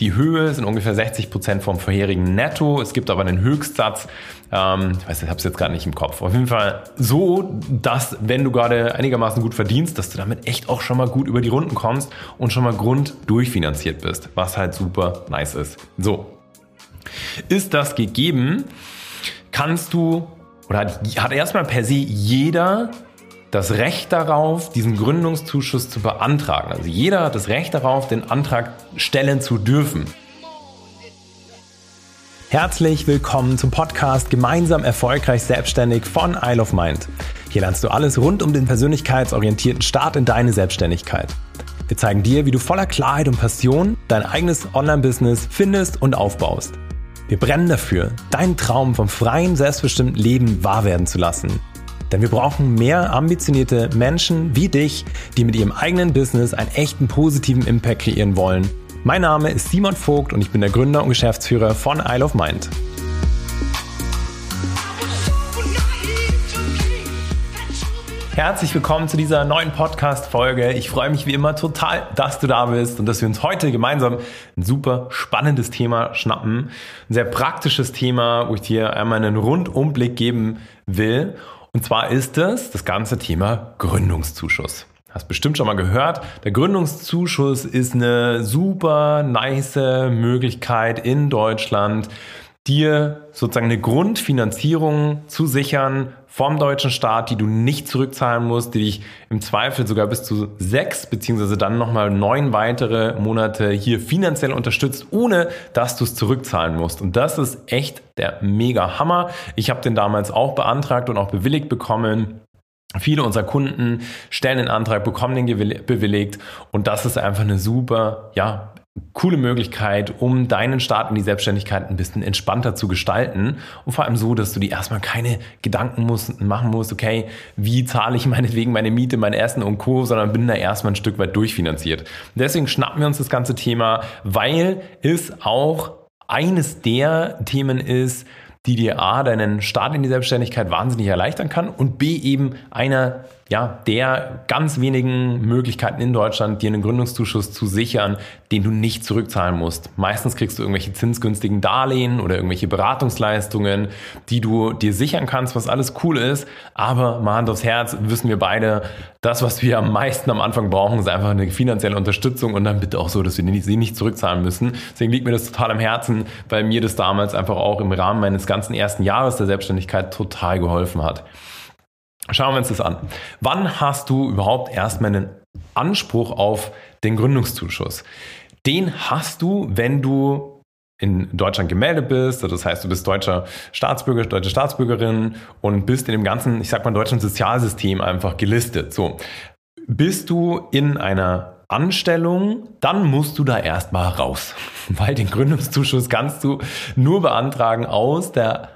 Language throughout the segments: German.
Die Höhe sind ungefähr 60 Prozent vom vorherigen Netto. Es gibt aber einen Höchstsatz. Ähm, ich weiß, ich habe es jetzt gerade nicht im Kopf. Auf jeden Fall so, dass wenn du gerade einigermaßen gut verdienst, dass du damit echt auch schon mal gut über die Runden kommst und schon mal Grund durchfinanziert bist, was halt super nice ist. So. Ist das gegeben, kannst du oder hat, hat erstmal per se jeder das Recht darauf, diesen Gründungszuschuss zu beantragen. Also jeder hat das Recht darauf, den Antrag stellen zu dürfen. Herzlich willkommen zum Podcast Gemeinsam erfolgreich selbstständig von Isle of Mind. Hier lernst du alles rund um den persönlichkeitsorientierten Start in deine Selbstständigkeit. Wir zeigen dir, wie du voller Klarheit und Passion dein eigenes Online-Business findest und aufbaust. Wir brennen dafür, deinen Traum vom freien, selbstbestimmten Leben wahr werden zu lassen – denn wir brauchen mehr ambitionierte Menschen wie dich, die mit ihrem eigenen Business einen echten positiven Impact kreieren wollen. Mein Name ist Simon Vogt und ich bin der Gründer und Geschäftsführer von Isle of Mind. Herzlich willkommen zu dieser neuen Podcast-Folge. Ich freue mich wie immer total, dass du da bist und dass wir uns heute gemeinsam ein super spannendes Thema schnappen. Ein sehr praktisches Thema, wo ich dir einmal einen Rundumblick geben will. Und zwar ist es das ganze Thema Gründungszuschuss. Hast bestimmt schon mal gehört. Der Gründungszuschuss ist eine super nice Möglichkeit in Deutschland, dir sozusagen eine Grundfinanzierung zu sichern vom deutschen Staat, die du nicht zurückzahlen musst, die dich im Zweifel sogar bis zu sechs beziehungsweise dann nochmal neun weitere Monate hier finanziell unterstützt, ohne dass du es zurückzahlen musst. Und das ist echt der mega Hammer. Ich habe den damals auch beantragt und auch bewilligt bekommen. Viele unserer Kunden stellen den Antrag, bekommen den bewilligt und das ist einfach eine super, ja, coole Möglichkeit, um deinen Start in die Selbstständigkeit ein bisschen entspannter zu gestalten und vor allem so, dass du dir erstmal keine Gedanken musst, machen musst, okay, wie zahle ich meinetwegen meine Miete, mein Essen und Co., sondern bin da erstmal ein Stück weit durchfinanziert. Deswegen schnappen wir uns das ganze Thema, weil es auch eines der Themen ist, die dir A, deinen Start in die Selbstständigkeit wahnsinnig erleichtern kann und B, eben einer ja, der ganz wenigen Möglichkeiten in Deutschland, dir einen Gründungszuschuss zu sichern, den du nicht zurückzahlen musst. Meistens kriegst du irgendwelche zinsgünstigen Darlehen oder irgendwelche Beratungsleistungen, die du dir sichern kannst, was alles cool ist. Aber mal Hand aufs Herz, wissen wir beide, das, was wir am meisten am Anfang brauchen, ist einfach eine finanzielle Unterstützung und dann bitte auch so, dass wir sie nicht zurückzahlen müssen. Deswegen liegt mir das total am Herzen, weil mir das damals einfach auch im Rahmen meines ganzen ersten Jahres der Selbstständigkeit total geholfen hat. Schauen wir uns das an. Wann hast du überhaupt erstmal einen Anspruch auf den Gründungszuschuss? Den hast du, wenn du in Deutschland gemeldet bist, das heißt, du bist deutscher Staatsbürger, deutsche Staatsbürgerin und bist in dem ganzen, ich sag mal, deutschen Sozialsystem einfach gelistet. So. Bist du in einer Anstellung, dann musst du da erstmal raus, weil den Gründungszuschuss kannst du nur beantragen aus der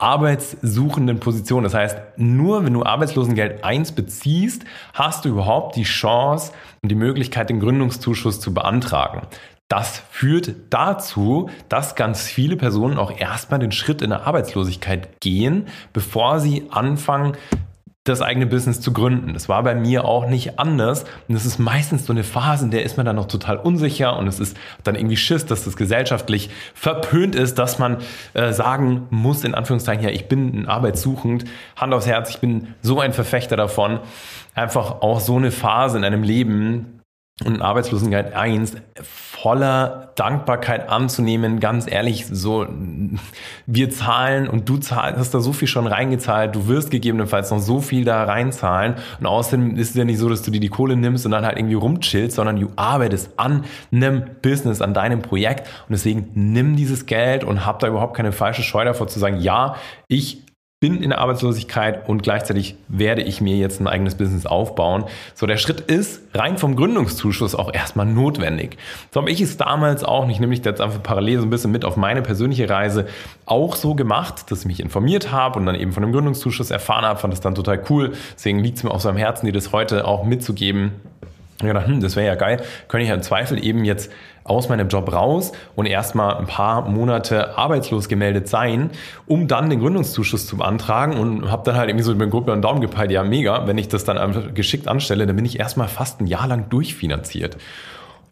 arbeitssuchenden Position. Das heißt, nur wenn du Arbeitslosengeld 1 beziehst, hast du überhaupt die Chance und die Möglichkeit, den Gründungszuschuss zu beantragen. Das führt dazu, dass ganz viele Personen auch erstmal den Schritt in der Arbeitslosigkeit gehen, bevor sie anfangen, das eigene Business zu gründen. Das war bei mir auch nicht anders. Und es ist meistens so eine Phase, in der ist man dann noch total unsicher und es ist dann irgendwie Schiss, dass das gesellschaftlich verpönt ist, dass man äh, sagen muss, in Anführungszeichen, ja, ich bin arbeitssuchend, Hand aufs Herz, ich bin so ein Verfechter davon. Einfach auch so eine Phase in einem Leben, und Arbeitslosengeld 1 voller Dankbarkeit anzunehmen, ganz ehrlich, so, wir zahlen und du zahlst, hast da so viel schon reingezahlt, du wirst gegebenenfalls noch so viel da reinzahlen und außerdem ist es ja nicht so, dass du dir die Kohle nimmst und dann halt irgendwie rumchillst, sondern du arbeitest an einem Business, an deinem Projekt und deswegen nimm dieses Geld und hab da überhaupt keine falsche Scheu davor zu sagen, ja, ich bin in der Arbeitslosigkeit und gleichzeitig werde ich mir jetzt ein eigenes Business aufbauen. So, der Schritt ist rein vom Gründungszuschuss auch erstmal notwendig. So habe ich es damals auch nicht, nämlich jetzt einfach parallel so ein bisschen mit auf meine persönliche Reise auch so gemacht, dass ich mich informiert habe und dann eben von dem Gründungszuschuss erfahren habe, fand es dann total cool. Deswegen liegt es mir auch so am Herzen, dir das heute auch mitzugeben. Ich gedacht, hm, das wäre ja geil, könnte ich ja im Zweifel eben jetzt aus meinem Job raus und erstmal ein paar Monate arbeitslos gemeldet sein, um dann den Gründungszuschuss zu beantragen und habe dann halt irgendwie so über den Gruppe einen Daumen gepeilt, ja mega, wenn ich das dann geschickt anstelle, dann bin ich erstmal fast ein Jahr lang durchfinanziert.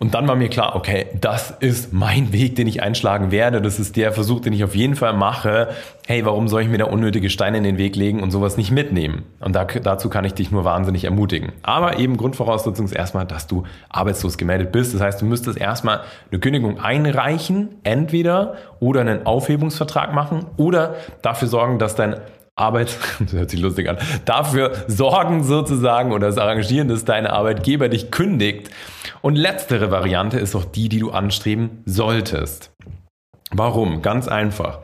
Und dann war mir klar, okay, das ist mein Weg, den ich einschlagen werde. Das ist der Versuch, den ich auf jeden Fall mache. Hey, warum soll ich mir da unnötige Steine in den Weg legen und sowas nicht mitnehmen? Und da, dazu kann ich dich nur wahnsinnig ermutigen. Aber eben Grundvoraussetzung ist erstmal, dass du arbeitslos gemeldet bist. Das heißt, du müsstest erstmal eine Kündigung einreichen, entweder oder einen Aufhebungsvertrag machen oder dafür sorgen, dass dein Arbeit, das hört sich lustig an, dafür sorgen sozusagen oder das arrangieren, dass dein Arbeitgeber dich kündigt. Und letztere Variante ist auch die, die du anstreben solltest. Warum? Ganz einfach.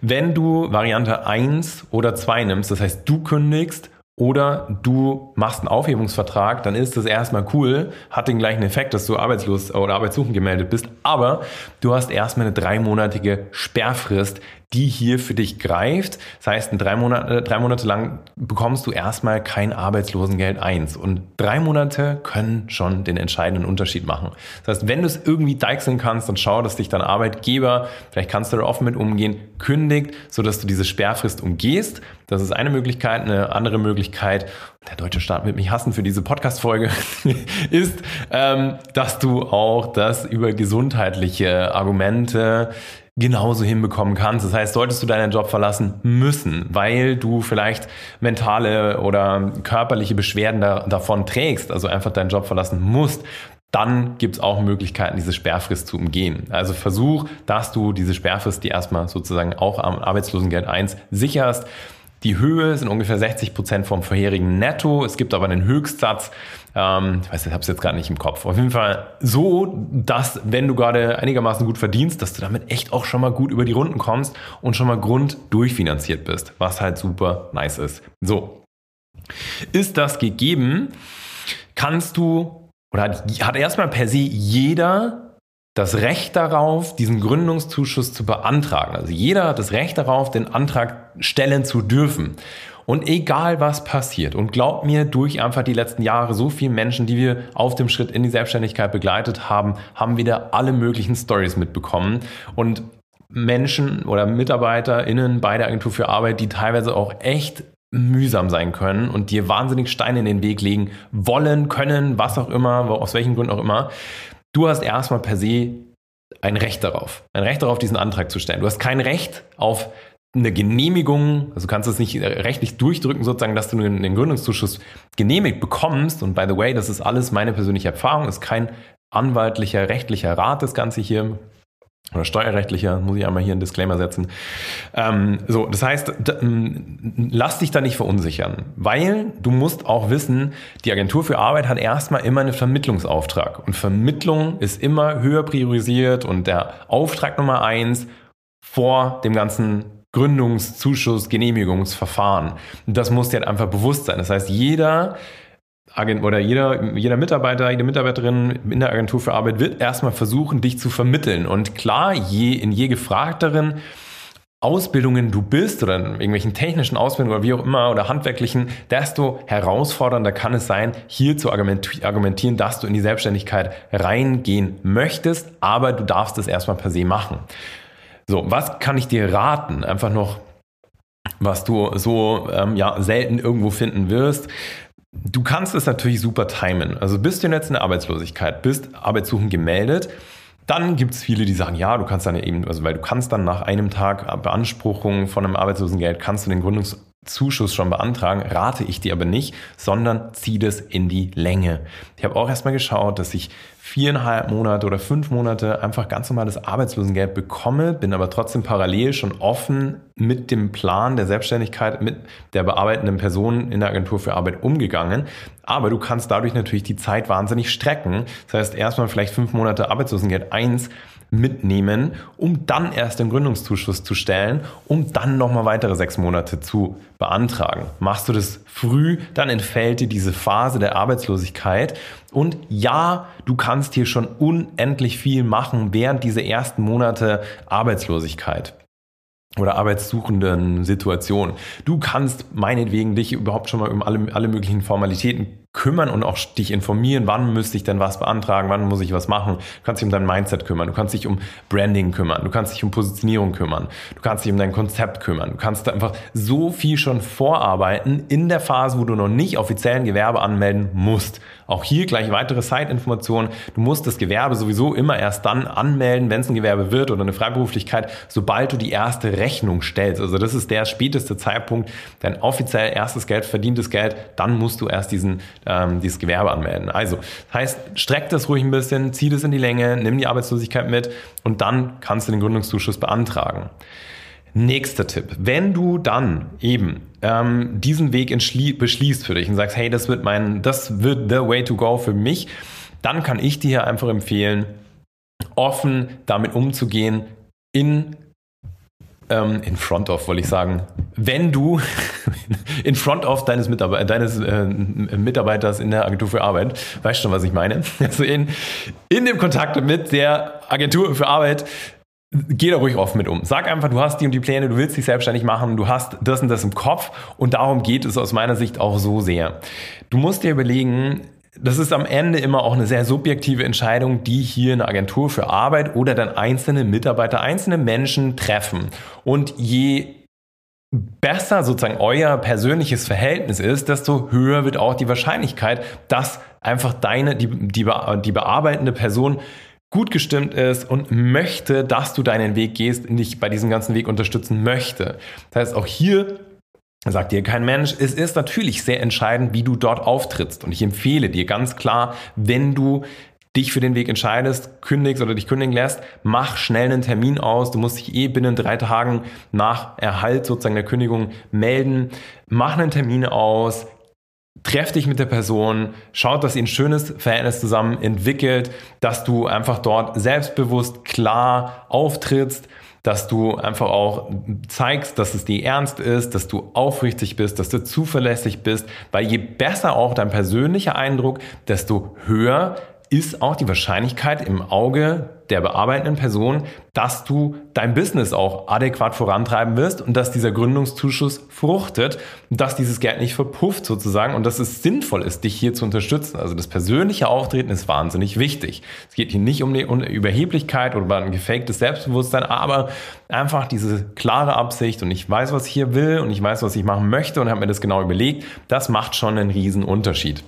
Wenn du Variante 1 oder 2 nimmst, das heißt du kündigst oder du machst einen Aufhebungsvertrag, dann ist das erstmal cool, hat den gleichen Effekt, dass du arbeitslos oder arbeitssuchend gemeldet bist, aber du hast erstmal eine dreimonatige Sperrfrist, die hier für dich greift. Das heißt, drei, Monate, drei Monate lang bekommst du erstmal kein Arbeitslosengeld 1. Und drei Monate können schon den entscheidenden Unterschied machen. Das heißt, wenn du es irgendwie deichseln kannst, dann schau, dass dich dein Arbeitgeber, vielleicht kannst du da offen mit umgehen, kündigt, sodass du diese Sperrfrist umgehst. Das ist eine Möglichkeit. Eine andere Möglichkeit, der deutsche Staat wird mich hassen für diese Podcast-Folge, ist, ähm, dass du auch das über gesundheitliche Argumente genauso hinbekommen kannst. Das heißt, solltest du deinen Job verlassen müssen, weil du vielleicht mentale oder körperliche Beschwerden da, davon trägst, also einfach deinen Job verlassen musst, dann gibt es auch Möglichkeiten, diese Sperrfrist zu umgehen. Also versuch, dass du diese Sperrfrist, die erstmal sozusagen auch am Arbeitslosengeld 1 sicherst. Die Höhe sind ungefähr 60 Prozent vom vorherigen Netto. Es gibt aber einen Höchstsatz. Ähm, ich weiß, ich habe es jetzt gerade nicht im Kopf. Auf jeden Fall so, dass wenn du gerade einigermaßen gut verdienst, dass du damit echt auch schon mal gut über die Runden kommst und schon mal Grund durchfinanziert bist, was halt super nice ist. So. Ist das gegeben, kannst du oder hat, hat erstmal per se jeder das Recht darauf, diesen Gründungszuschuss zu beantragen. Also jeder hat das Recht darauf, den Antrag stellen zu dürfen. Und egal was passiert, und glaubt mir, durch einfach die letzten Jahre so viele Menschen, die wir auf dem Schritt in die Selbstständigkeit begleitet haben, haben wieder alle möglichen Stories mitbekommen. Und Menschen oder MitarbeiterInnen bei der Agentur für Arbeit, die teilweise auch echt mühsam sein können und dir wahnsinnig Steine in den Weg legen wollen, können, was auch immer, aus welchen Gründen auch immer. Du hast erstmal per se ein Recht darauf, ein Recht darauf, diesen Antrag zu stellen. Du hast kein Recht auf eine Genehmigung, also kannst du es nicht rechtlich durchdrücken, sozusagen, dass du den Gründungszuschuss genehmigt bekommst. Und by the way, das ist alles meine persönliche Erfahrung, ist kein anwaltlicher, rechtlicher Rat, das Ganze hier oder steuerrechtlicher, muss ich einmal hier einen Disclaimer setzen. Ähm, so, das heißt, lass dich da nicht verunsichern, weil du musst auch wissen, die Agentur für Arbeit hat erstmal immer einen Vermittlungsauftrag und Vermittlung ist immer höher priorisiert und der Auftrag Nummer eins vor dem ganzen Gründungszuschuss, Genehmigungsverfahren. Das muss dir halt einfach bewusst sein. Das heißt, jeder Agent oder jeder, jeder Mitarbeiter, jede Mitarbeiterin in der Agentur für Arbeit wird erstmal versuchen, dich zu vermitteln. Und klar, je, in je gefragteren Ausbildungen du bist oder in irgendwelchen technischen Ausbildungen oder wie auch immer oder handwerklichen, desto herausfordernder kann es sein, hier zu argumentieren, dass du in die Selbstständigkeit reingehen möchtest, aber du darfst es erstmal per se machen. So, was kann ich dir raten? Einfach noch, was du so ähm, ja, selten irgendwo finden wirst. Du kannst es natürlich super timen. Also bist du jetzt in der Arbeitslosigkeit, bist arbeitssuchend gemeldet, dann gibt es viele, die sagen, ja, du kannst dann eben, also weil du kannst dann nach einem Tag Beanspruchung von einem Arbeitslosengeld, kannst du den Gründungszuschuss schon beantragen, rate ich dir aber nicht, sondern zieh das in die Länge. Ich habe auch erstmal geschaut, dass ich viereinhalb Monate oder fünf Monate einfach ganz normales Arbeitslosengeld bekomme, bin aber trotzdem parallel schon offen mit dem Plan der Selbstständigkeit mit der bearbeitenden Person in der Agentur für Arbeit umgegangen. Aber du kannst dadurch natürlich die Zeit wahnsinnig strecken. Das heißt, erstmal vielleicht fünf Monate Arbeitslosengeld eins mitnehmen, um dann erst den Gründungszuschuss zu stellen, um dann nochmal weitere sechs Monate zu beantragen. Machst du das früh, dann entfällt dir diese Phase der Arbeitslosigkeit. Und ja, du kannst hier schon unendlich viel machen während dieser ersten Monate Arbeitslosigkeit oder arbeitssuchenden Situation. Du kannst meinetwegen dich überhaupt schon mal um alle, alle möglichen Formalitäten kümmern und auch dich informieren, wann müsste ich denn was beantragen, wann muss ich was machen. Du kannst dich um dein Mindset kümmern, du kannst dich um Branding kümmern, du kannst dich um Positionierung kümmern, du kannst dich um dein Konzept kümmern. Du kannst einfach so viel schon vorarbeiten in der Phase, wo du noch nicht offiziell ein Gewerbe anmelden musst. Auch hier gleich weitere Side-Informationen. Du musst das Gewerbe sowieso immer erst dann anmelden, wenn es ein Gewerbe wird oder eine Freiberuflichkeit, sobald du die erste Rechnung stellst. Also das ist der späteste Zeitpunkt, dein offiziell erstes Geld, verdientes Geld, dann musst du erst diesen, ähm, dieses Gewerbe anmelden. Also, das heißt, streck das ruhig ein bisschen, zieh das in die Länge, nimm die Arbeitslosigkeit mit und dann kannst du den Gründungszuschuss beantragen. Nächster Tipp. Wenn du dann eben ähm, diesen Weg beschließt für dich und sagst, hey, das wird mein, das wird the way to go für mich, dann kann ich dir einfach empfehlen, offen damit umzugehen in ähm, in front of, wollte ich sagen, wenn du in front of deines, Mitarbeiter, deines äh, Mitarbeiters in der Agentur für Arbeit, weißt schon, was ich meine? Also in, in dem Kontakt mit der Agentur für Arbeit Geh da ruhig offen mit um. Sag einfach, du hast die und die Pläne, du willst dich selbstständig machen, du hast das und das im Kopf und darum geht es aus meiner Sicht auch so sehr. Du musst dir überlegen, das ist am Ende immer auch eine sehr subjektive Entscheidung, die hier eine Agentur für Arbeit oder dann einzelne Mitarbeiter, einzelne Menschen treffen. Und je besser sozusagen euer persönliches Verhältnis ist, desto höher wird auch die Wahrscheinlichkeit, dass einfach deine, die, die, die bearbeitende Person gut gestimmt ist und möchte, dass du deinen Weg gehst, dich bei diesem ganzen Weg unterstützen möchte. Das heißt, auch hier sagt dir kein Mensch, es ist natürlich sehr entscheidend, wie du dort auftrittst. Und ich empfehle dir ganz klar, wenn du dich für den Weg entscheidest, kündigst oder dich kündigen lässt, mach schnell einen Termin aus. Du musst dich eh binnen drei Tagen nach Erhalt sozusagen der Kündigung melden. Mach einen Termin aus, treff dich mit der Person, schaut, dass ihr ein schönes Verhältnis zusammen entwickelt, dass du einfach dort selbstbewusst, klar auftrittst, dass du einfach auch zeigst, dass es dir ernst ist, dass du aufrichtig bist, dass du zuverlässig bist, weil je besser auch dein persönlicher Eindruck, desto höher ist auch die Wahrscheinlichkeit im Auge der bearbeitenden Person, dass du dein Business auch adäquat vorantreiben wirst und dass dieser Gründungszuschuss fruchtet dass dieses Geld nicht verpufft sozusagen und dass es sinnvoll ist, dich hier zu unterstützen. Also das persönliche Auftreten ist wahnsinnig wichtig. Es geht hier nicht um eine Überheblichkeit oder ein gefaktes Selbstbewusstsein, aber einfach diese klare Absicht und ich weiß, was ich hier will und ich weiß, was ich machen möchte und habe mir das genau überlegt. Das macht schon einen riesen Unterschied.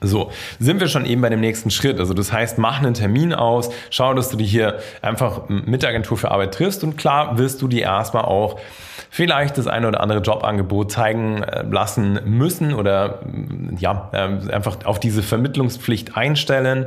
So, sind wir schon eben bei dem nächsten Schritt. Also das heißt, mach einen Termin aus, schau, dass du dich hier einfach mit der Agentur für Arbeit triffst und klar wirst du dir erstmal auch vielleicht das eine oder andere Jobangebot zeigen äh, lassen müssen oder ja, äh, einfach auf diese Vermittlungspflicht einstellen.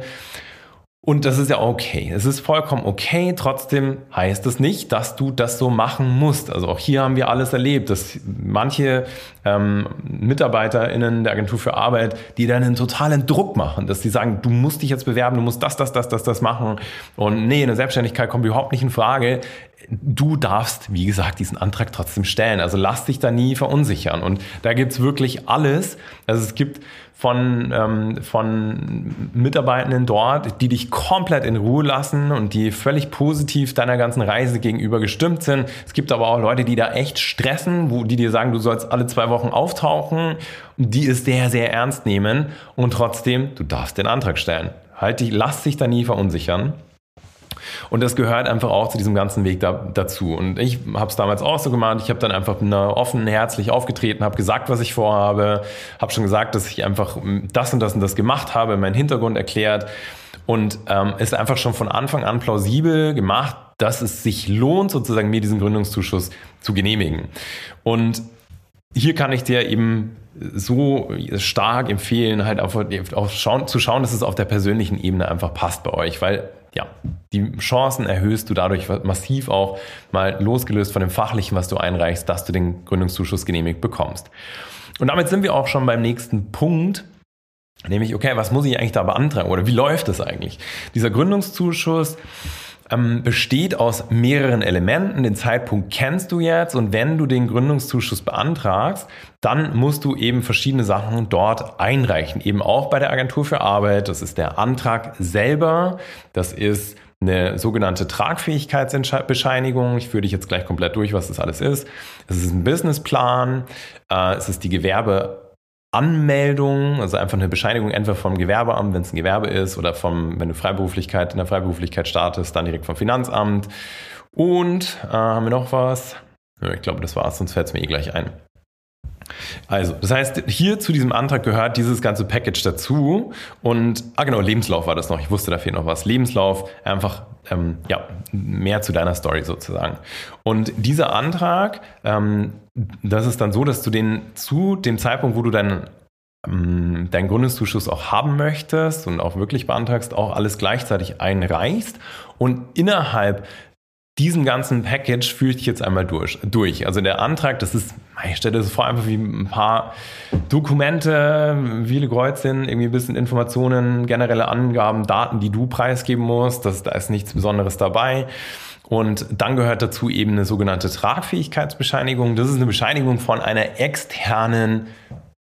Und das ist ja okay. Es ist vollkommen okay. Trotzdem heißt es nicht, dass du das so machen musst. Also auch hier haben wir alles erlebt, dass manche ähm, MitarbeiterInnen der Agentur für Arbeit, die dann einen totalen Druck machen, dass die sagen, du musst dich jetzt bewerben, du musst das, das, das, das, das machen. Und nee, eine Selbstständigkeit kommt überhaupt nicht in Frage. Du darfst, wie gesagt, diesen Antrag trotzdem stellen. Also lass dich da nie verunsichern. Und da gibt's wirklich alles. Also es gibt von, ähm, von Mitarbeitenden dort, die dich komplett in Ruhe lassen und die völlig positiv deiner ganzen Reise gegenüber gestimmt sind. Es gibt aber auch Leute, die da echt stressen, wo die dir sagen, du sollst alle zwei Wochen auftauchen, die es sehr, sehr ernst nehmen und trotzdem, du darfst den Antrag stellen. Halt dich, lass dich da nie verunsichern. Und das gehört einfach auch zu diesem ganzen Weg da, dazu. Und ich habe es damals auch so gemacht. Ich habe dann einfach offen, herzlich aufgetreten, habe gesagt, was ich vorhabe, habe schon gesagt, dass ich einfach das und das und das gemacht habe, meinen Hintergrund erklärt und ähm, ist einfach schon von Anfang an plausibel gemacht, dass es sich lohnt, sozusagen mir diesen Gründungszuschuss zu genehmigen. Und hier kann ich dir eben so stark empfehlen, halt auf, auf schauen, zu schauen, dass es auf der persönlichen Ebene einfach passt bei euch, weil ja, die Chancen erhöhst du dadurch massiv auch mal losgelöst von dem Fachlichen, was du einreichst, dass du den Gründungszuschuss genehmigt bekommst. Und damit sind wir auch schon beim nächsten Punkt, nämlich, okay, was muss ich eigentlich da beantragen oder wie läuft das eigentlich? Dieser Gründungszuschuss, ähm, besteht aus mehreren Elementen. Den Zeitpunkt kennst du jetzt und wenn du den Gründungszuschuss beantragst, dann musst du eben verschiedene Sachen dort einreichen. Eben auch bei der Agentur für Arbeit. Das ist der Antrag selber. Das ist eine sogenannte Tragfähigkeitsbescheinigung. Ich führe dich jetzt gleich komplett durch, was das alles ist. Es ist ein Businessplan. Äh, es ist die Gewerbe Anmeldung, also einfach eine Bescheinigung entweder vom Gewerbeamt, wenn es ein Gewerbe ist, oder vom, wenn du Freiberuflichkeit in der Freiberuflichkeit startest, dann direkt vom Finanzamt. Und äh, haben wir noch was? Ich glaube, das war's, sonst fällt es mir eh gleich ein. Also, das heißt, hier zu diesem Antrag gehört dieses ganze Package dazu. Und, ah genau, Lebenslauf war das noch. Ich wusste, da fehlt noch was. Lebenslauf, einfach, ähm, ja, mehr zu deiner Story sozusagen. Und dieser Antrag, ähm, das ist dann so, dass du den zu dem Zeitpunkt, wo du deinen ähm, deinen Gründungszuschuss auch haben möchtest und auch wirklich beantragst, auch alles gleichzeitig einreichst und innerhalb diesen ganzen Package führe ich jetzt einmal durch. durch. Also der Antrag, das ist, ich stelle das vor, einfach wie ein paar Dokumente, viele Kreuzchen, irgendwie ein bisschen Informationen, generelle Angaben, Daten, die du preisgeben musst. Das, da ist nichts Besonderes dabei. Und dann gehört dazu eben eine sogenannte Tragfähigkeitsbescheinigung. Das ist eine Bescheinigung von einer externen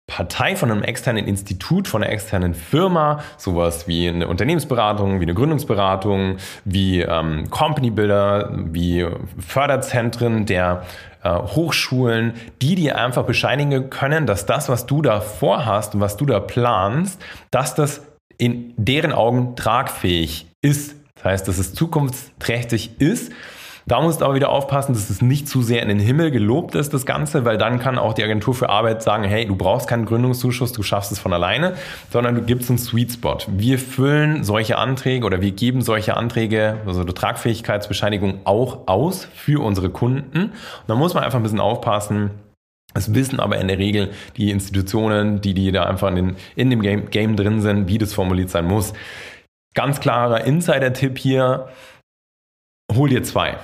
Partei, von einem externen Institut, von einer externen Firma, sowas wie eine Unternehmensberatung, wie eine Gründungsberatung, wie ähm, Company Builder, wie Förderzentren der äh, Hochschulen, die dir einfach bescheinigen können, dass das, was du da vorhast und was du da planst, dass das in deren Augen tragfähig ist. Das heißt, dass es zukunftsträchtig ist da musst du aber wieder aufpassen, dass es nicht zu sehr in den Himmel gelobt ist, das Ganze, weil dann kann auch die Agentur für Arbeit sagen, hey, du brauchst keinen Gründungszuschuss, du schaffst es von alleine, sondern du gibst einen Sweet Spot. Wir füllen solche Anträge oder wir geben solche Anträge, also die Tragfähigkeitsbescheinigung auch aus für unsere Kunden. Und da muss man einfach ein bisschen aufpassen, es wissen aber in der Regel die Institutionen, die, die da einfach in, den, in dem Game, Game drin sind, wie das formuliert sein muss. Ganz klarer Insider-Tipp hier, hol dir zwei.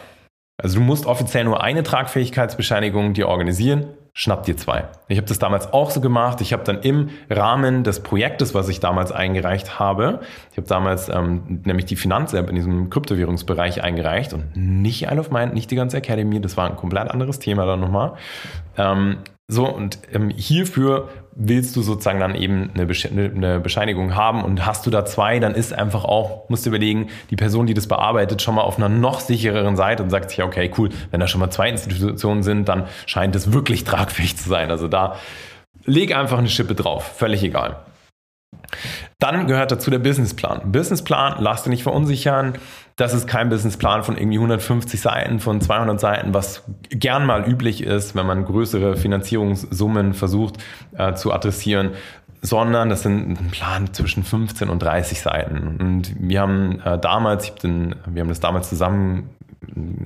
Also du musst offiziell nur eine Tragfähigkeitsbescheinigung dir organisieren, schnapp dir zwei. Ich habe das damals auch so gemacht. Ich habe dann im Rahmen des Projektes, was ich damals eingereicht habe, ich habe damals ähm, nämlich die Finanz-App in diesem Kryptowährungsbereich eingereicht und nicht Isle of Mind, nicht die ganze Academy, das war ein komplett anderes Thema dann nochmal. Ähm, so, und ähm, hierfür willst du sozusagen dann eben eine, eine Bescheinigung haben und hast du da zwei, dann ist einfach auch, musst du überlegen, die Person, die das bearbeitet, schon mal auf einer noch sichereren Seite und sagt sich, okay, cool, wenn da schon mal zwei Institutionen sind, dann scheint es wirklich tragfähig zu sein. Also da leg einfach eine Schippe drauf, völlig egal. Dann gehört dazu der Businessplan. Businessplan, lass dich nicht verunsichern. Das ist kein Businessplan von irgendwie 150 Seiten, von 200 Seiten, was gern mal üblich ist, wenn man größere Finanzierungssummen versucht äh, zu adressieren, sondern das sind ein Plan zwischen 15 und 30 Seiten. Und wir haben äh, damals, ich den, wir haben das damals zusammen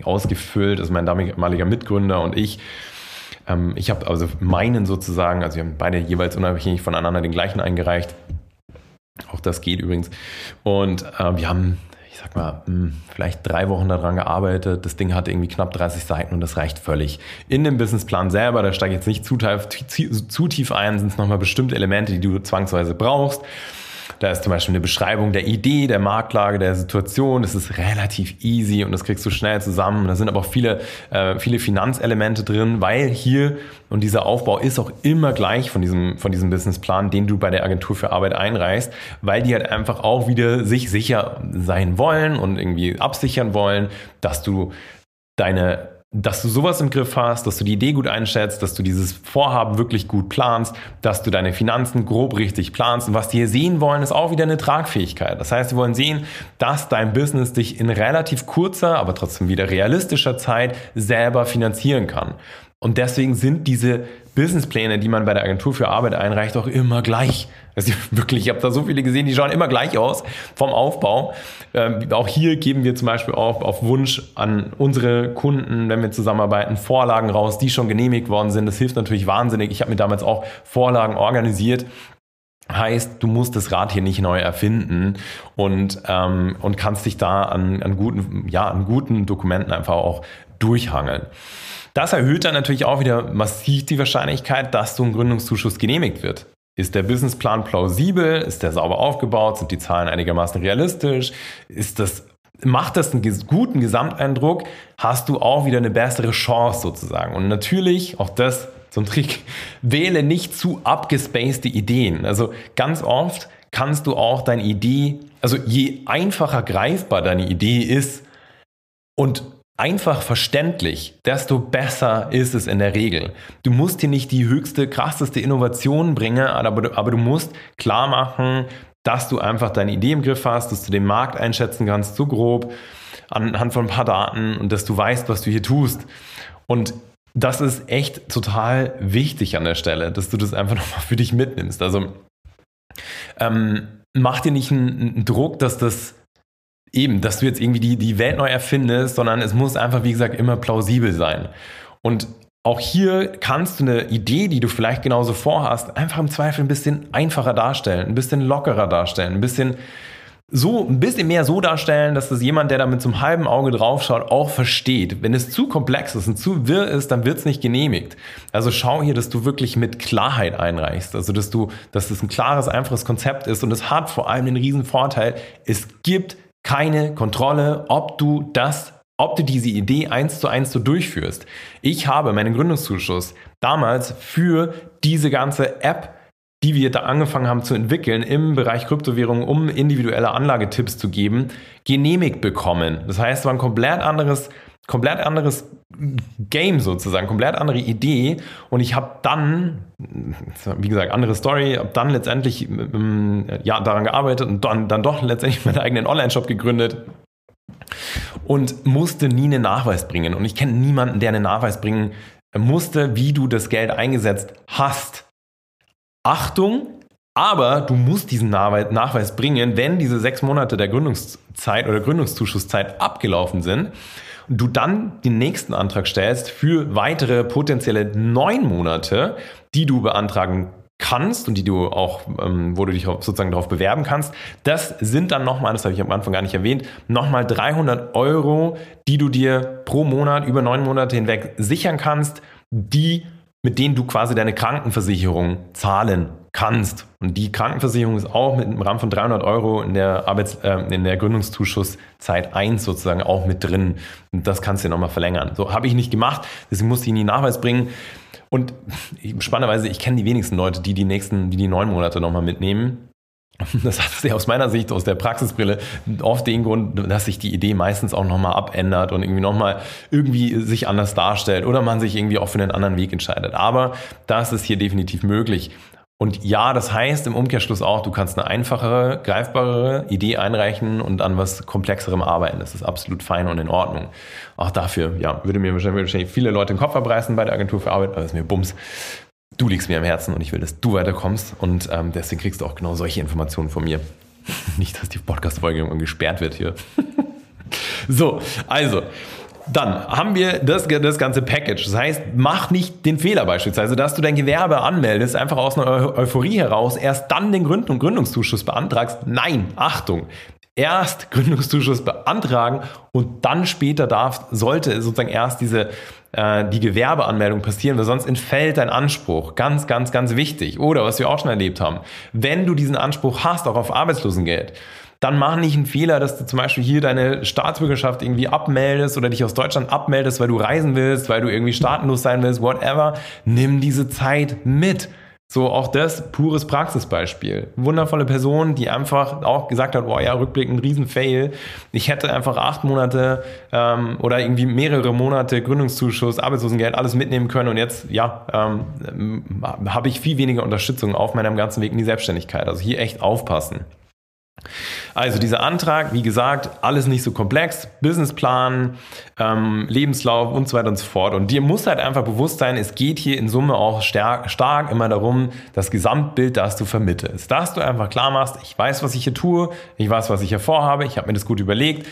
ausgefüllt, also mein damaliger Mitgründer und ich, ähm, ich habe also meinen sozusagen, also wir haben beide jeweils unabhängig voneinander den gleichen eingereicht. Auch das geht übrigens. Und äh, wir haben, ich sag mal, hm, vielleicht drei Wochen daran gearbeitet. Das Ding hat irgendwie knapp 30 Seiten und das reicht völlig. In dem Businessplan selber, da steige ich jetzt nicht zu, zu tief ein, sind es nochmal bestimmte Elemente, die du zwangsweise brauchst. Da ist zum Beispiel eine Beschreibung der Idee, der Marktlage, der Situation. Das ist relativ easy und das kriegst du schnell zusammen. Da sind aber auch viele, äh, viele Finanzelemente drin, weil hier und dieser Aufbau ist auch immer gleich von diesem, von diesem Businessplan, den du bei der Agentur für Arbeit einreichst, weil die halt einfach auch wieder sich sicher sein wollen und irgendwie absichern wollen, dass du deine dass du sowas im Griff hast, dass du die Idee gut einschätzt, dass du dieses Vorhaben wirklich gut planst, dass du deine Finanzen grob richtig planst. Und was die hier sehen wollen, ist auch wieder eine Tragfähigkeit. Das heißt, sie wollen sehen, dass dein Business dich in relativ kurzer, aber trotzdem wieder realistischer Zeit selber finanzieren kann. Und deswegen sind diese Businesspläne, die man bei der Agentur für Arbeit einreicht, auch immer gleich. Also wirklich, ich habe da so viele gesehen, die schauen immer gleich aus vom Aufbau. Ähm, auch hier geben wir zum Beispiel auch auf Wunsch an unsere Kunden, wenn wir zusammenarbeiten, Vorlagen raus, die schon genehmigt worden sind. Das hilft natürlich wahnsinnig. Ich habe mir damals auch Vorlagen organisiert. Heißt, du musst das Rad hier nicht neu erfinden und, ähm, und kannst dich da an, an, guten, ja, an guten Dokumenten einfach auch durchhangeln. Das erhöht dann natürlich auch wieder massiv die Wahrscheinlichkeit, dass so ein Gründungszuschuss genehmigt wird. Ist der Businessplan plausibel? Ist der sauber aufgebaut? Sind die Zahlen einigermaßen realistisch? Ist das, macht das einen guten Gesamteindruck? Hast du auch wieder eine bessere Chance sozusagen? Und natürlich, auch das so ein Trick, wähle nicht zu abgespacede Ideen. Also ganz oft kannst du auch deine Idee, also je einfacher greifbar deine Idee ist und einfach verständlich, desto besser ist es in der Regel. Du musst hier nicht die höchste, krasseste Innovation bringen, aber, aber du musst klar machen, dass du einfach deine Idee im Griff hast, dass du den Markt einschätzen kannst, so grob, anhand von ein paar Daten und dass du weißt, was du hier tust. Und das ist echt total wichtig an der Stelle, dass du das einfach nochmal für dich mitnimmst. Also ähm, mach dir nicht einen, einen Druck, dass das eben, dass du jetzt irgendwie die, die Welt neu erfindest, sondern es muss einfach, wie gesagt, immer plausibel sein. Und auch hier kannst du eine Idee, die du vielleicht genauso vorhast, einfach im Zweifel ein bisschen einfacher darstellen, ein bisschen lockerer darstellen, ein bisschen so ein bisschen mehr so darstellen, dass das jemand, der da mit so einem halben Auge draufschaut, auch versteht. Wenn es zu komplex ist und zu wirr ist, dann wird es nicht genehmigt. Also schau hier, dass du wirklich mit Klarheit einreichst. Also dass du, dass das ein klares, einfaches Konzept ist und es hat vor allem den riesen Vorteil, es gibt keine Kontrolle, ob du das ob du diese Idee eins zu eins so durchführst. Ich habe meinen Gründungszuschuss damals für diese ganze App die wir da angefangen haben zu entwickeln im Bereich Kryptowährungen, um individuelle Anlagetipps zu geben, genehmigt bekommen. Das heißt, es war ein komplett anderes, komplett anderes Game sozusagen, komplett andere Idee. Und ich habe dann, wie gesagt, andere Story, habe dann letztendlich ähm, ja, daran gearbeitet und dann, dann doch letztendlich meinen eigenen Online-Shop gegründet und musste nie einen Nachweis bringen. Und ich kenne niemanden, der einen Nachweis bringen musste, wie du das Geld eingesetzt hast. Achtung, aber du musst diesen Nachweis bringen, wenn diese sechs Monate der Gründungszeit oder Gründungszuschusszeit abgelaufen sind und du dann den nächsten Antrag stellst für weitere potenzielle neun Monate, die du beantragen kannst und die du auch, ähm, wo du dich sozusagen darauf bewerben kannst, das sind dann nochmal, das habe ich am Anfang gar nicht erwähnt, nochmal 300 Euro, die du dir pro Monat über neun Monate hinweg sichern kannst, die mit denen du quasi deine Krankenversicherung zahlen kannst. Und die Krankenversicherung ist auch mit einem Rahmen von 300 Euro in der, Arbeits-, äh, in der Gründungszuschusszeit 1 sozusagen auch mit drin. Und das kannst du nochmal verlängern. So habe ich nicht gemacht, deswegen musste ich nie Nachweis bringen. Und spannenderweise, ich kenne die wenigsten Leute, die die nächsten, die die neun Monate nochmal mitnehmen. Das hat aus meiner Sicht, aus der Praxisbrille, oft den Grund, dass sich die Idee meistens auch nochmal abändert und irgendwie nochmal irgendwie sich anders darstellt oder man sich irgendwie auch für einen anderen Weg entscheidet. Aber das ist hier definitiv möglich. Und ja, das heißt im Umkehrschluss auch, du kannst eine einfachere, greifbarere Idee einreichen und an was komplexerem arbeiten. Das ist absolut fein und in Ordnung. Auch dafür, ja, würde mir wahrscheinlich viele Leute den Kopf abreißen bei der Agentur für Arbeit, aber ist mir Bums du liegst mir am Herzen und ich will, dass du weiterkommst und ähm, deswegen kriegst du auch genau solche Informationen von mir. Nicht, dass die Podcast-Folge gesperrt wird hier. so, also, dann haben wir das, das ganze Package. Das heißt, mach nicht den Fehler beispielsweise, dass du dein Gewerbe anmeldest, einfach aus einer Euphorie heraus, erst dann den Gründ und Gründungszuschuss beantragst. Nein, Achtung, erst Gründungszuschuss beantragen und dann später darf, sollte sozusagen erst diese äh, die Gewerbeanmeldung passieren, weil sonst entfällt dein Anspruch. Ganz, ganz, ganz wichtig. Oder was wir auch schon erlebt haben, wenn du diesen Anspruch hast, auch auf Arbeitslosengeld, dann mach nicht einen Fehler, dass du zum Beispiel hier deine Staatsbürgerschaft irgendwie abmeldest oder dich aus Deutschland abmeldest, weil du reisen willst, weil du irgendwie staatenlos sein willst, whatever. Nimm diese Zeit mit. So, auch das pures Praxisbeispiel. Wundervolle Person, die einfach auch gesagt hat, boah, ja, Rückblick, ein Riesen-Fail. Ich hätte einfach acht Monate ähm, oder irgendwie mehrere Monate Gründungszuschuss, Arbeitslosengeld, alles mitnehmen können und jetzt, ja, ähm, habe ich viel weniger Unterstützung auf meinem ganzen Weg in die Selbstständigkeit. Also hier echt aufpassen. Also dieser Antrag, wie gesagt, alles nicht so komplex, Businessplan, ähm, Lebenslauf und so weiter und so fort. Und dir muss halt einfach bewusst sein, es geht hier in Summe auch stark, stark immer darum, das Gesamtbild, das du vermittelst. Dass du einfach klar machst, ich weiß, was ich hier tue, ich weiß, was ich hier vorhabe, ich habe mir das gut überlegt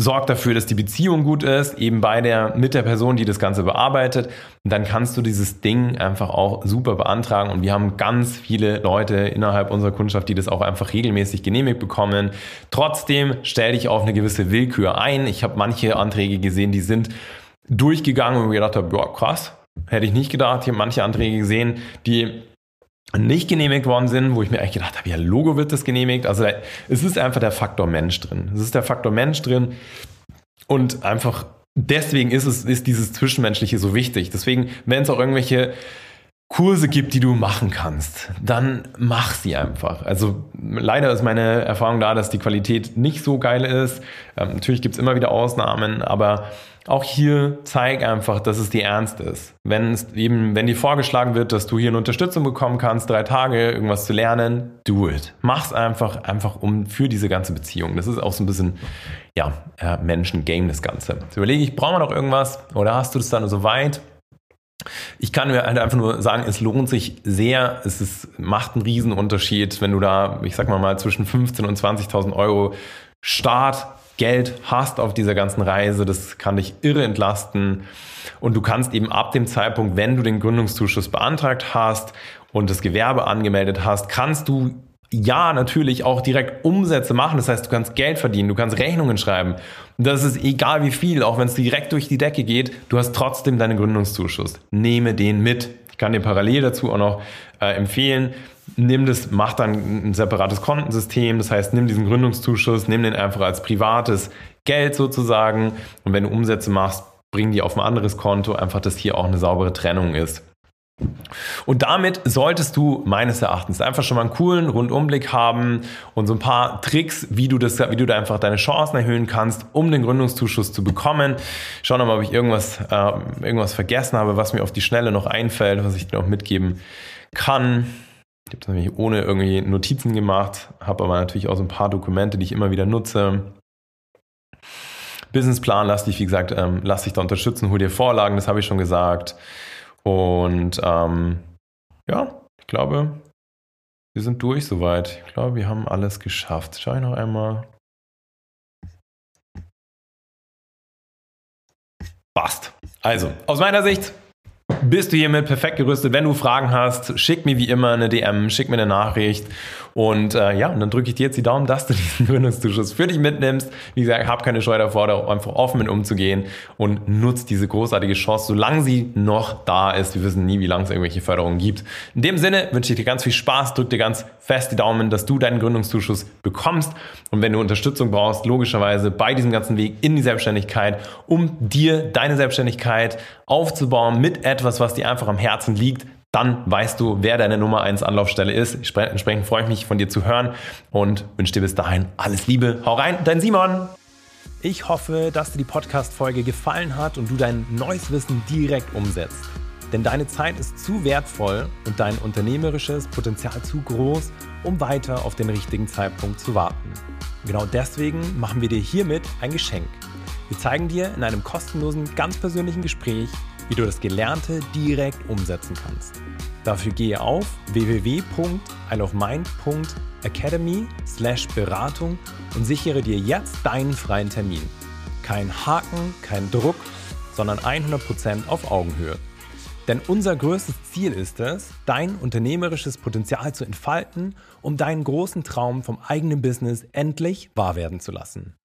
sorgt dafür, dass die Beziehung gut ist, eben bei der, mit der Person, die das Ganze bearbeitet. Und dann kannst du dieses Ding einfach auch super beantragen. Und wir haben ganz viele Leute innerhalb unserer Kundschaft, die das auch einfach regelmäßig genehmigt bekommen. Trotzdem stell dich auf eine gewisse Willkür ein. Ich habe manche Anträge gesehen, die sind durchgegangen und mir gedacht habe, boah, krass, hätte ich nicht gedacht. Ich habe manche Anträge gesehen, die nicht genehmigt worden sind, wo ich mir eigentlich gedacht habe, ja, Logo wird das genehmigt. Also es ist einfach der Faktor Mensch drin. Es ist der Faktor Mensch drin und einfach deswegen ist es, ist dieses Zwischenmenschliche so wichtig. Deswegen, wenn es auch irgendwelche Kurse gibt, die du machen kannst, dann mach sie einfach. Also leider ist meine Erfahrung da, dass die Qualität nicht so geil ist. Ähm, natürlich gibt es immer wieder Ausnahmen, aber auch hier zeig einfach, dass es dir ernst ist. Wenn es eben, wenn dir vorgeschlagen wird, dass du hier eine Unterstützung bekommen kannst, drei Tage irgendwas zu lernen, do it. Mach's einfach, einfach um für diese ganze Beziehung. Das ist auch so ein bisschen, ja, äh, Menschen-Game, das Ganze. Jetzt überlege ich, brauchen wir noch irgendwas? Oder hast du das dann so weit? Ich kann mir halt einfach nur sagen, es lohnt sich sehr. Es ist, macht einen Riesenunterschied, wenn du da, ich sag mal mal, zwischen 15.000 und 20.000 Euro Startgeld hast auf dieser ganzen Reise. Das kann dich irre entlasten. Und du kannst eben ab dem Zeitpunkt, wenn du den Gründungszuschuss beantragt hast und das Gewerbe angemeldet hast, kannst du ja, natürlich auch direkt Umsätze machen. Das heißt, du kannst Geld verdienen, du kannst Rechnungen schreiben. Das ist egal wie viel, auch wenn es direkt durch die Decke geht, du hast trotzdem deinen Gründungszuschuss. Nehme den mit. Ich kann dir parallel dazu auch noch äh, empfehlen, nimm das, mach dann ein separates Kontensystem. Das heißt, nimm diesen Gründungszuschuss, nimm den einfach als privates Geld sozusagen. Und wenn du Umsätze machst, bring die auf ein anderes Konto, einfach, dass hier auch eine saubere Trennung ist. Und damit solltest du meines Erachtens einfach schon mal einen coolen Rundumblick haben und so ein paar Tricks, wie du das, wie du da einfach deine Chancen erhöhen kannst, um den Gründungszuschuss zu bekommen. Schau nochmal, ob ich irgendwas, äh, irgendwas vergessen habe, was mir auf die Schnelle noch einfällt, was ich dir noch mitgeben kann. Ich habe das nämlich ohne irgendwie Notizen gemacht, habe aber natürlich auch so ein paar Dokumente, die ich immer wieder nutze. Businessplan, lass dich, wie gesagt, ähm, lass dich da unterstützen, hol dir Vorlagen, das habe ich schon gesagt. Und ähm, ja, ich glaube, wir sind durch soweit. Ich glaube, wir haben alles geschafft. Schau ich noch einmal. Passt. Also, aus meiner Sicht bist du hiermit perfekt gerüstet. Wenn du Fragen hast, schick mir wie immer eine DM, schick mir eine Nachricht. Und äh, ja, und dann drücke ich dir jetzt die Daumen, dass du diesen Gründungszuschuss für dich mitnimmst. Wie gesagt, hab keine Scheu davor, da einfach offen mit umzugehen und nutzt diese großartige Chance, solange sie noch da ist. Wir wissen nie, wie lange es irgendwelche Förderungen gibt. In dem Sinne wünsche ich dir ganz viel Spaß, drück dir ganz fest die Daumen, dass du deinen Gründungszuschuss bekommst. Und wenn du Unterstützung brauchst, logischerweise bei diesem ganzen Weg in die Selbstständigkeit, um dir deine Selbstständigkeit aufzubauen mit etwas, was dir einfach am Herzen liegt, dann weißt du, wer deine Nummer 1 Anlaufstelle ist. Entsprechend freue ich mich, von dir zu hören und wünsche dir bis dahin alles Liebe. Hau rein, dein Simon! Ich hoffe, dass dir die Podcast-Folge gefallen hat und du dein neues Wissen direkt umsetzt. Denn deine Zeit ist zu wertvoll und dein unternehmerisches Potenzial zu groß, um weiter auf den richtigen Zeitpunkt zu warten. Genau deswegen machen wir dir hiermit ein Geschenk. Wir zeigen dir in einem kostenlosen, ganz persönlichen Gespräch, wie du das Gelernte direkt umsetzen kannst. Dafür gehe auf www.isleofmind.academy slash Beratung und sichere dir jetzt deinen freien Termin. Kein Haken, kein Druck, sondern 100% auf Augenhöhe. Denn unser größtes Ziel ist es, dein unternehmerisches Potenzial zu entfalten, um deinen großen Traum vom eigenen Business endlich wahr werden zu lassen.